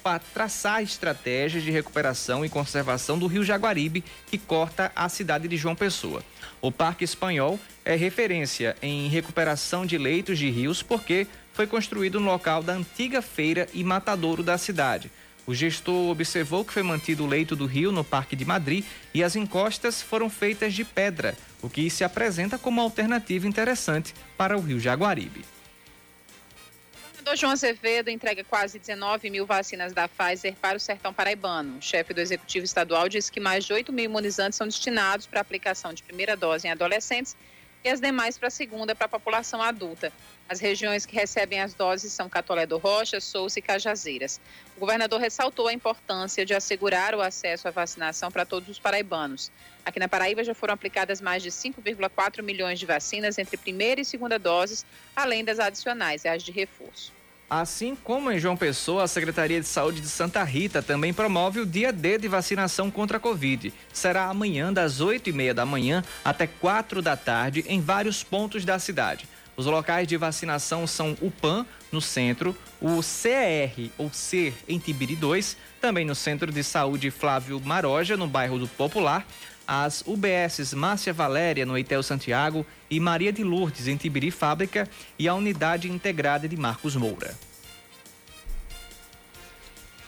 para traçar estratégias de recuperação e conservação do rio Jaguaribe, que corta a cidade de João Pessoa. O Parque Espanhol é referência em recuperação de leitos de rios porque foi construído no local da antiga feira e matadouro da cidade. O gestor observou que foi mantido o leito do rio no Parque de Madrid e as encostas foram feitas de pedra, o que se apresenta como alternativa interessante para o rio Jaguaribe. O governador João Azevedo entrega quase 19 mil vacinas da Pfizer para o sertão paraibano. O chefe do executivo estadual disse que mais de 8 mil imunizantes são destinados para aplicação de primeira dose em adolescentes e as demais para a segunda para a população adulta. As regiões que recebem as doses são Catolé do Rocha, Souza e Cajazeiras. O governador ressaltou a importância de assegurar o acesso à vacinação para todos os paraibanos. Aqui na Paraíba já foram aplicadas mais de 5,4 milhões de vacinas entre primeira e segunda doses, além das adicionais, as de reforço. Assim como em João Pessoa, a Secretaria de Saúde de Santa Rita também promove o dia D de vacinação contra a Covid. Será amanhã, das 8 e meia da manhã até 4 da tarde, em vários pontos da cidade. Os locais de vacinação são o PAN, no centro, o CER, ou CER, em Tibiri 2, também no Centro de Saúde Flávio Maroja, no bairro do Popular, as UBSs Márcia Valéria, no Eitel Santiago, e Maria de Lourdes, em Tibiri Fábrica, e a Unidade Integrada de Marcos Moura.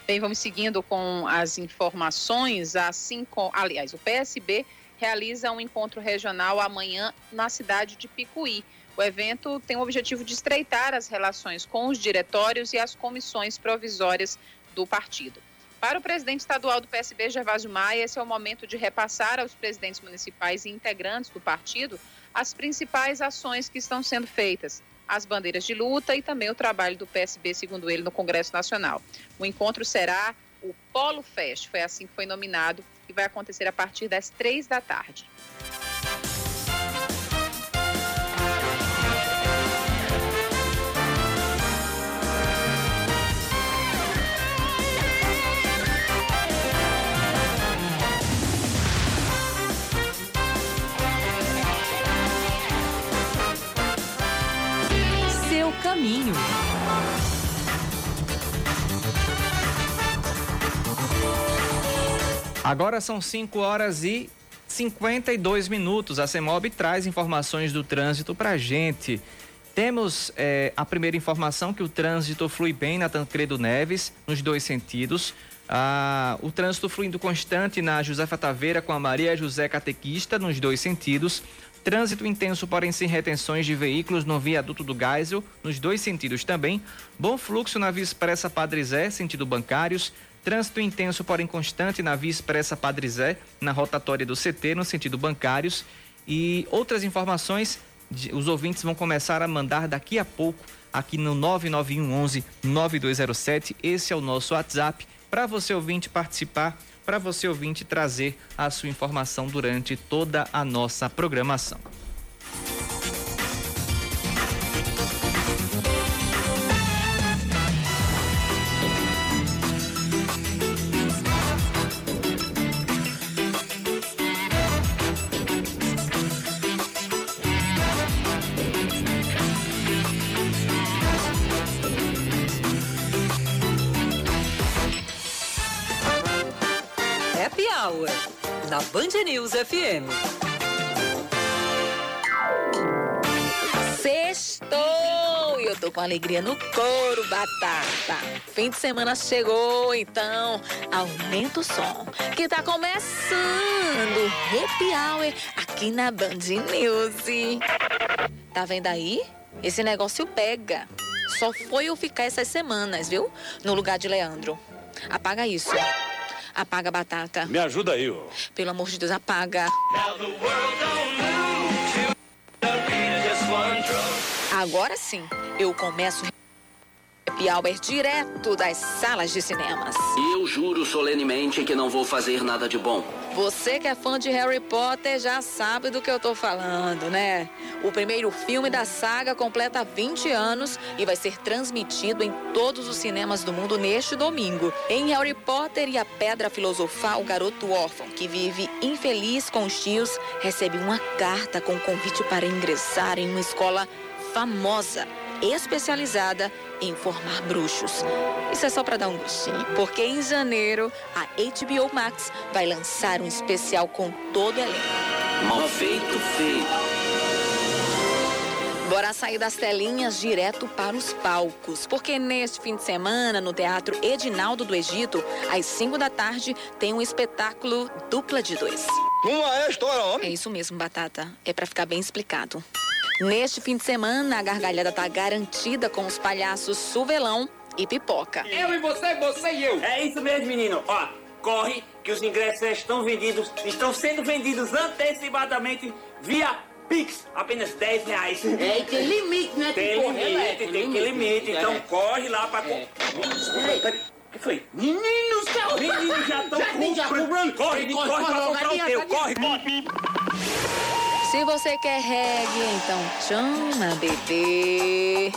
Bem, vamos seguindo com as informações. Assim aliás, o PSB realiza um encontro regional amanhã na cidade de Picuí. O evento tem o objetivo de estreitar as relações com os diretórios e as comissões provisórias do partido. Para o presidente estadual do PSB, Gervásio Maia, esse é o momento de repassar aos presidentes municipais e integrantes do partido as principais ações que estão sendo feitas, as bandeiras de luta e também o trabalho do PSB, segundo ele, no Congresso Nacional. O encontro será o Polo Fest, foi assim que foi nominado, e vai acontecer a partir das três da tarde. Caminho. Agora são 5 horas e 52 minutos. A CEMOB traz informações do trânsito para gente. Temos é, a primeira informação que o trânsito flui bem na Tancredo Neves, nos dois sentidos. Ah, o trânsito fluindo constante na Josefa Taveira com a Maria José Catequista, nos dois sentidos. Trânsito intenso, porém sem retenções de veículos no viaduto do Geisel, nos dois sentidos também. Bom fluxo na Via Expressa Padre Zé, sentido bancários. Trânsito intenso, porém constante na Via Expressa Padre Zé, na rotatória do CT, no sentido bancários. E outras informações, os ouvintes vão começar a mandar daqui a pouco aqui no 991 11 9207. Esse é o nosso WhatsApp para você ouvinte participar para você ouvinte trazer a sua informação durante toda a nossa programação. Na Band News FM. Sextou! E eu tô com alegria no couro, batata. Fim de semana chegou, então aumenta o som. Que tá começando Happy Hour aqui na Band News. Tá vendo aí? Esse negócio pega. Só foi eu ficar essas semanas, viu? No lugar de Leandro. Apaga isso. Apaga a batata. Me ajuda aí, ó. Pelo amor de Deus, apaga. Agora sim, eu começo Happy Hour direto das salas de cinemas. Eu juro solenemente que não vou fazer nada de bom. Você que é fã de Harry Potter já sabe do que eu tô falando, né? O primeiro filme da saga completa 20 anos e vai ser transmitido em todos os cinemas do mundo neste domingo. Em Harry Potter e a Pedra Filosofal, o garoto órfão que vive infeliz com os tios recebe uma carta com convite para ingressar em uma escola famosa especializada em formar bruxos. Isso é só para dar um gostinho, porque em janeiro a HBO Max vai lançar um especial com todo o elenco. Mal feito, feito. Bora sair das telinhas direto para os palcos, porque neste fim de semana, no Teatro Edinaldo do Egito, às 5 da tarde, tem um espetáculo dupla de dois. Uma história, homem. É isso mesmo, Batata. É para ficar bem explicado. Neste fim de semana, a gargalhada tá garantida com os palhaços Suvelão e Pipoca. Eu e você, você e eu. É isso mesmo, menino. Ó, corre que os ingressos já estão vendidos, estão sendo vendidos antecipadamente via Pix, apenas 10 reais. É, e tem limite, né? Tem que limite, correr, tem, que limite. Então É. corre lá pra... É. O que foi? Meninos, céu! Meninos já estão Já tem, já comprando. Corre, corre, corre pra comprar o teu. Corre, corre. Se você quer reggae, então chama, bebê.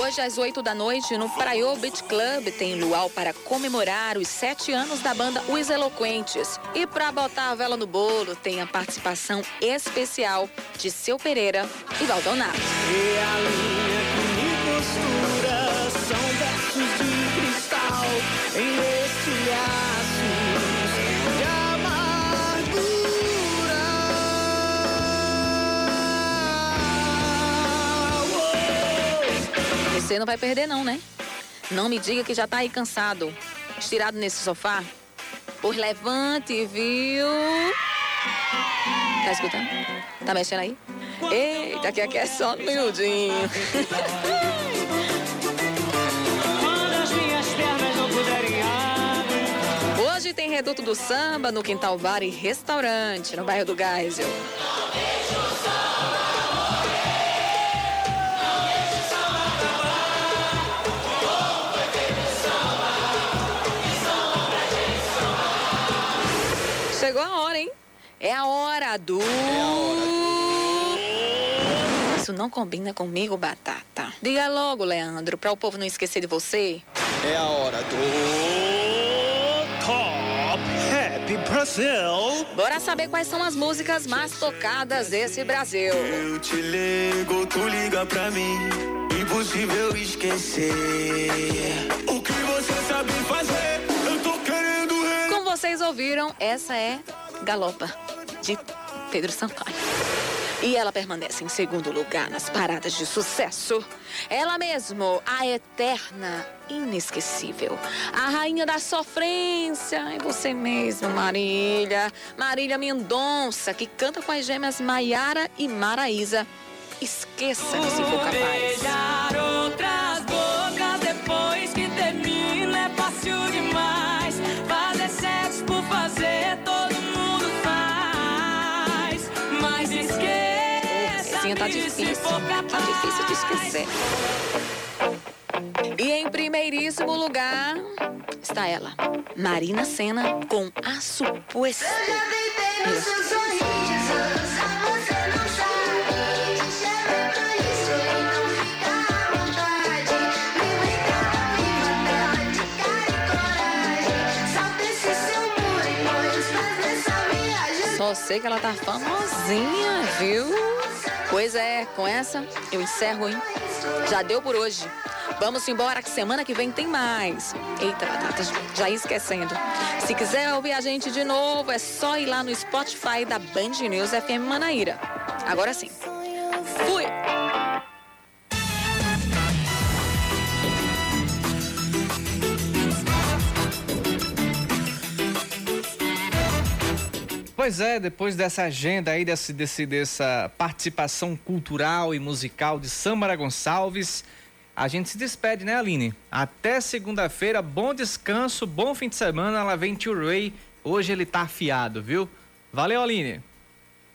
Hoje, às 8 da noite, no Praiô Beach Club, tem luau para comemorar os sete anos da banda Os Eloquentes. E para botar a vela no bolo, tem a participação especial de Seu Pereira e Valdonato. E a linha que me costura são Você não vai perder não, né? Não me diga que já tá aí cansado, estirado nesse sofá. Por levante, viu? Tá escutando? Tá mexendo aí? Eita, que aqui é só puderem abrir. Hoje tem Reduto do Samba no Quintal Bar e Restaurante, no bairro do Geisel. Chegou a hora, hein? É a hora do. Isso não combina comigo, Batata. Diga logo, Leandro, para o povo não esquecer de você. É a hora do Top Happy Brasil. Bora saber quais são as músicas mais tocadas desse Brasil. Eu te ligo, tu liga pra mim. Impossível esquecer. O que você sabe fazer? Vocês ouviram, essa é Galopa, de Pedro Sampaio. E ela permanece em segundo lugar nas paradas de sucesso. Ela mesmo, a eterna, inesquecível. A rainha da sofrência. É você mesmo, Marília. Marília Mendonça, que canta com as gêmeas Maiara e Maraísa. Esqueça-me se for capaz. Difícil. Tá difícil de esquecer. E em primeiríssimo lugar está ela, Marina Senna, com A Suposto. Só sei que ela tá famosinha, viu? Pois é, com essa eu encerro, hein? Já deu por hoje. Vamos embora que semana que vem tem mais. Eita, já esquecendo. Se quiser ouvir a gente de novo, é só ir lá no Spotify da Band News FM Manaíra. Agora sim. Fui! Pois é, depois dessa agenda aí, desse, desse, dessa participação cultural e musical de Samara Gonçalves, a gente se despede, né, Aline? Até segunda-feira, bom descanso, bom fim de semana. Ela vem to Ray. Hoje ele tá afiado, viu? Valeu, Aline.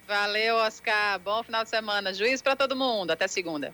Valeu, Oscar. Bom final de semana. Juiz para todo mundo. Até segunda.